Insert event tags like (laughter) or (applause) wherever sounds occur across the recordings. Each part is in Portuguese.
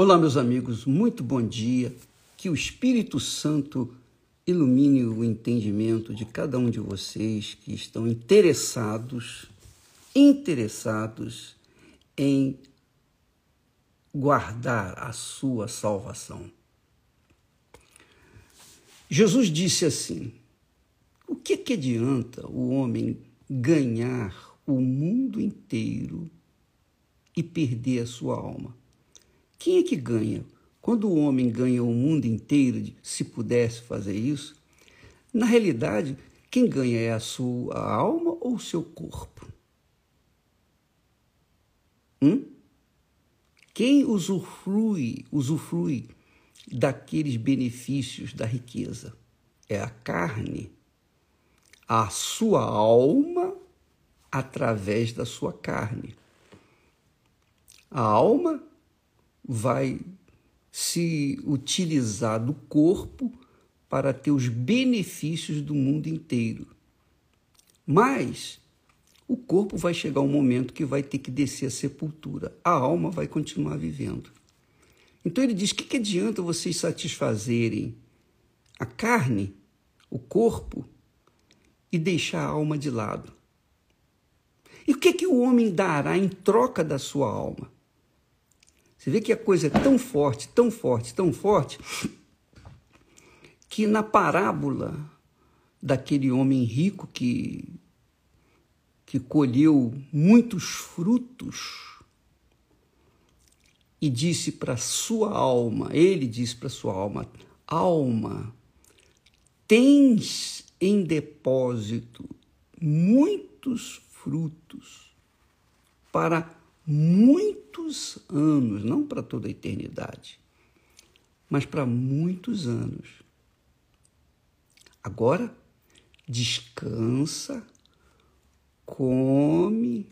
Olá, meus amigos, muito bom dia. Que o Espírito Santo ilumine o entendimento de cada um de vocês que estão interessados, interessados em guardar a sua salvação. Jesus disse assim: O que, que adianta o homem ganhar o mundo inteiro e perder a sua alma? Quem é que ganha? Quando o homem ganha o mundo inteiro, se pudesse fazer isso, na realidade, quem ganha é a sua alma ou o seu corpo? Hum? Quem usufrui, usufrui daqueles benefícios da riqueza? É a carne, a sua alma através da sua carne. A alma vai se utilizar do corpo para ter os benefícios do mundo inteiro. Mas o corpo vai chegar um momento que vai ter que descer a sepultura. A alma vai continuar vivendo. Então ele diz: o que, que adianta vocês satisfazerem a carne, o corpo, e deixar a alma de lado? E o que, que o homem dará em troca da sua alma? Você vê que a coisa é tão forte, tão forte, tão forte, que na parábola daquele homem rico que, que colheu muitos frutos e disse para sua alma, ele disse para sua alma, alma, tens em depósito muitos frutos para muitos anos, não para toda a eternidade, mas para muitos anos. Agora, descansa, come,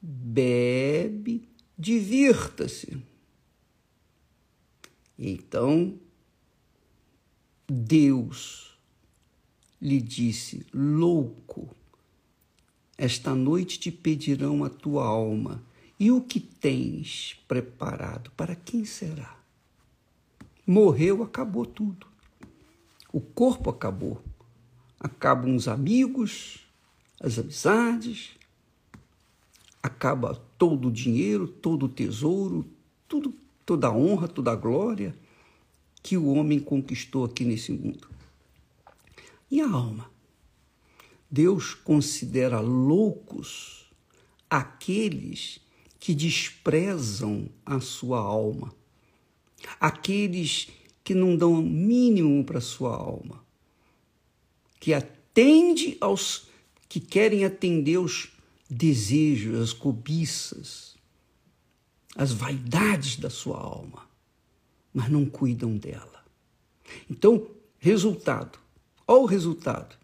bebe, divirta-se. Então, Deus lhe disse: Louco, esta noite te pedirão a tua alma e o que tens preparado, para quem será? Morreu, acabou tudo. O corpo acabou. Acabam os amigos, as amizades, acaba todo o dinheiro, todo o tesouro, tudo, toda a honra, toda a glória que o homem conquistou aqui nesse mundo. E a alma? Deus considera loucos aqueles que desprezam a sua alma, aqueles que não dão mínimo para a sua alma, que atende aos que querem atender os desejos, as cobiças, as vaidades da sua alma, mas não cuidam dela. Então, resultado, olha o resultado.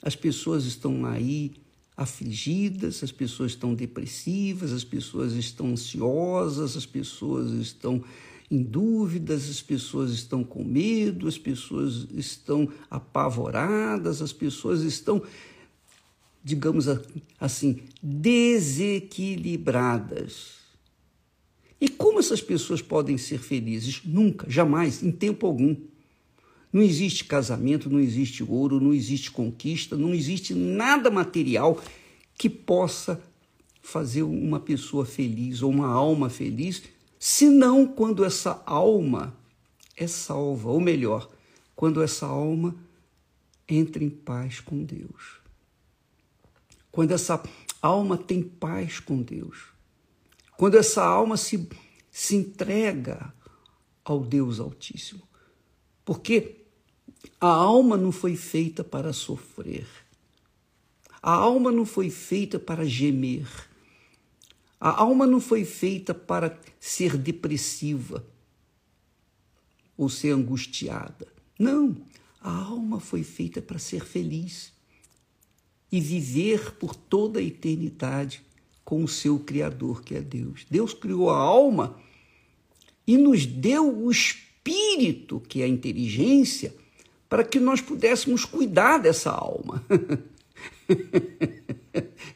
As pessoas estão aí afligidas, as pessoas estão depressivas, as pessoas estão ansiosas, as pessoas estão em dúvidas, as pessoas estão com medo, as pessoas estão apavoradas, as pessoas estão, digamos assim, desequilibradas. E como essas pessoas podem ser felizes? Nunca, jamais, em tempo algum. Não existe casamento, não existe ouro, não existe conquista, não existe nada material que possa fazer uma pessoa feliz ou uma alma feliz, senão quando essa alma é salva, ou melhor, quando essa alma entra em paz com Deus. Quando essa alma tem paz com Deus. Quando essa alma se, se entrega ao Deus Altíssimo. Porque a alma não foi feita para sofrer. A alma não foi feita para gemer. A alma não foi feita para ser depressiva ou ser angustiada. Não, a alma foi feita para ser feliz e viver por toda a eternidade com o seu Criador, que é Deus. Deus criou a alma e nos deu o espírito, que é a inteligência para que nós pudéssemos cuidar dessa alma. (laughs)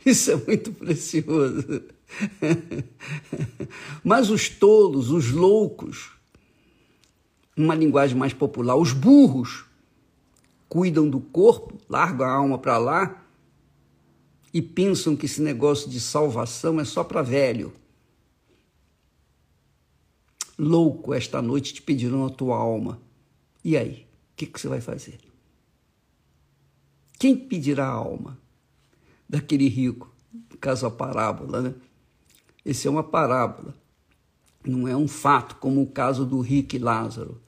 Isso é muito precioso. Mas os tolos, os loucos, numa linguagem mais popular, os burros, cuidam do corpo, largam a alma para lá e pensam que esse negócio de salvação é só para velho. Louco, esta noite te pedirão a tua alma. E aí, o que, que você vai fazer? Quem pedirá a alma daquele rico? No caso, a parábola, né? Esse é uma parábola, não é um fato, como o caso do rico e Lázaro.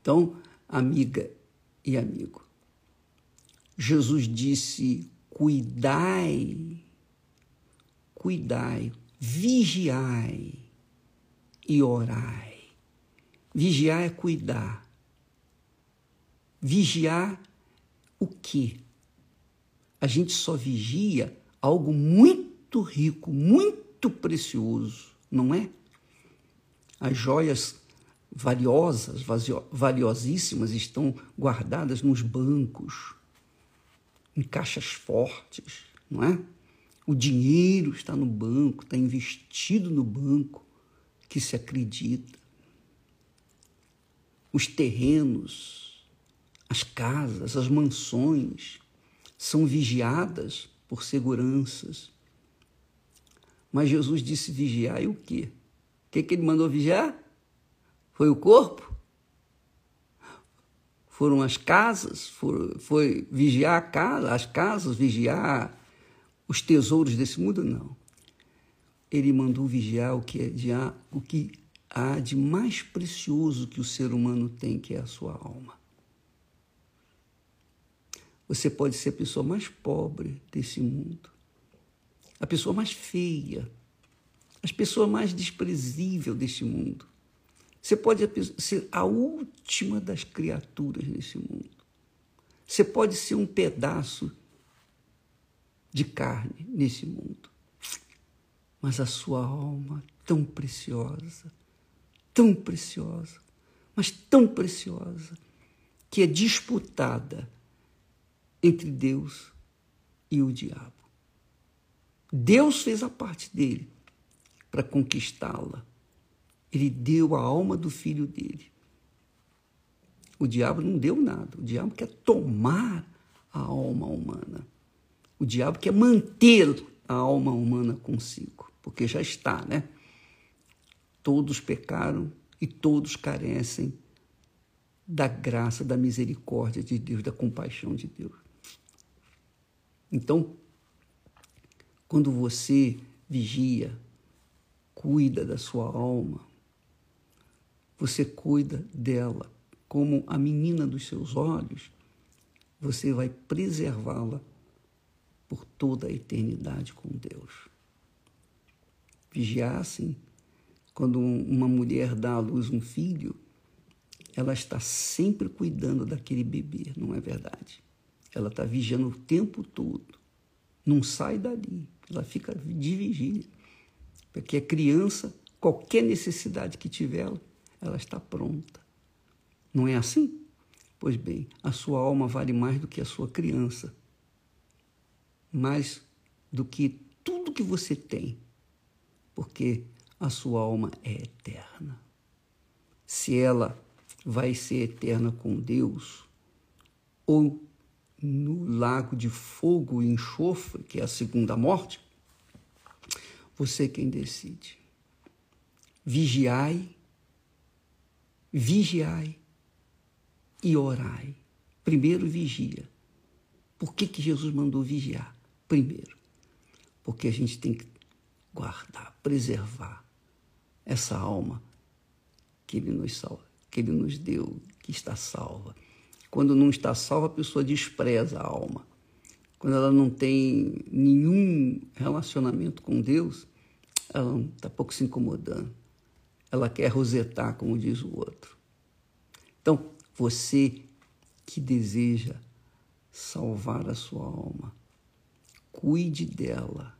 Então, amiga e amigo, Jesus disse: cuidai, cuidai, vigiai e orai. Vigiar é cuidar. Vigiar o quê? A gente só vigia algo muito rico, muito precioso, não é? As joias valiosas, valiosíssimas, estão guardadas nos bancos, em caixas fortes, não é? O dinheiro está no banco, está investido no banco, que se acredita. Os terrenos, as casas, as mansões são vigiadas por seguranças. Mas Jesus disse vigiar e o quê? O que, que ele mandou vigiar? Foi o corpo? Foram as casas? Foi, foi vigiar casa, as casas, vigiar os tesouros desse mundo? Não. Ele mandou vigiar o que, é de, o que há de mais precioso que o ser humano tem, que é a sua alma. Você pode ser a pessoa mais pobre desse mundo, a pessoa mais feia, a pessoa mais desprezível deste mundo. Você pode ser a última das criaturas nesse mundo. Você pode ser um pedaço de carne nesse mundo. Mas a sua alma tão preciosa, tão preciosa, mas tão preciosa, que é disputada entre Deus e o diabo. Deus fez a parte dele para conquistá-la ele deu a alma do filho dele. O diabo não deu nada. O diabo quer tomar a alma humana. O diabo quer manter a alma humana consigo, porque já está, né? Todos pecaram e todos carecem da graça, da misericórdia de Deus, da compaixão de Deus. Então, quando você vigia, cuida da sua alma, você cuida dela como a menina dos seus olhos, você vai preservá-la por toda a eternidade com Deus. Vigiar, sim. Quando uma mulher dá à luz um filho, ela está sempre cuidando daquele bebê, não é verdade? Ela está vigiando o tempo todo. Não sai dali. Ela fica de vigília. Porque a criança, qualquer necessidade que tiver, ela está pronta. Não é assim? Pois bem, a sua alma vale mais do que a sua criança, mais do que tudo que você tem, porque a sua alma é eterna. Se ela vai ser eterna com Deus, ou no lago de fogo e enxofre, que é a segunda morte, você é quem decide. Vigiai vigiai e orai. Primeiro, vigia. Por que, que Jesus mandou vigiar? Primeiro, porque a gente tem que guardar, preservar essa alma que ele nos salva, que ele nos deu, que está salva. Quando não está salva, a pessoa despreza a alma. Quando ela não tem nenhum relacionamento com Deus, ela está pouco se incomodando ela quer rosetar, como diz o outro. Então, você que deseja salvar a sua alma, cuide dela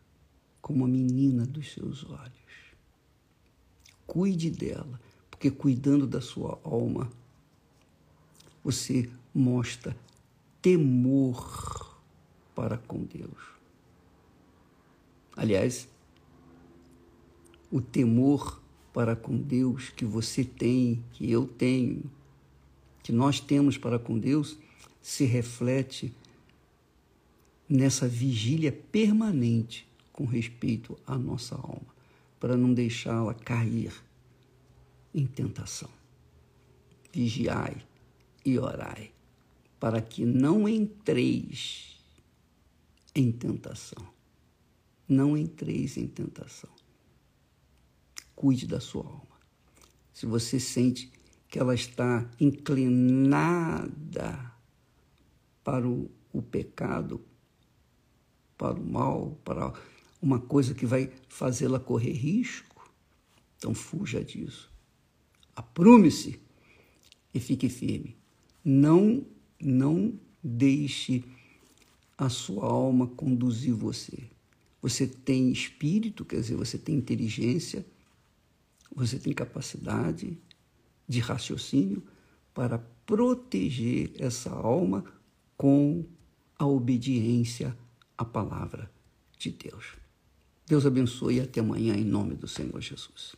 como a menina dos seus olhos. Cuide dela, porque cuidando da sua alma, você mostra temor para com Deus. Aliás, o temor para com Deus que você tem, que eu tenho, que nós temos para com Deus, se reflete nessa vigília permanente com respeito à nossa alma, para não deixá-la cair em tentação. Vigiai e orai, para que não entreis em tentação. Não entreis em tentação. Cuide da sua alma. Se você sente que ela está inclinada para o, o pecado, para o mal, para uma coisa que vai fazê-la correr risco, então fuja disso. Aprume-se e fique firme. Não, não deixe a sua alma conduzir você. Você tem espírito, quer dizer, você tem inteligência, você tem capacidade de raciocínio para proteger essa alma com a obediência à palavra de Deus. Deus abençoe e até amanhã em nome do Senhor Jesus.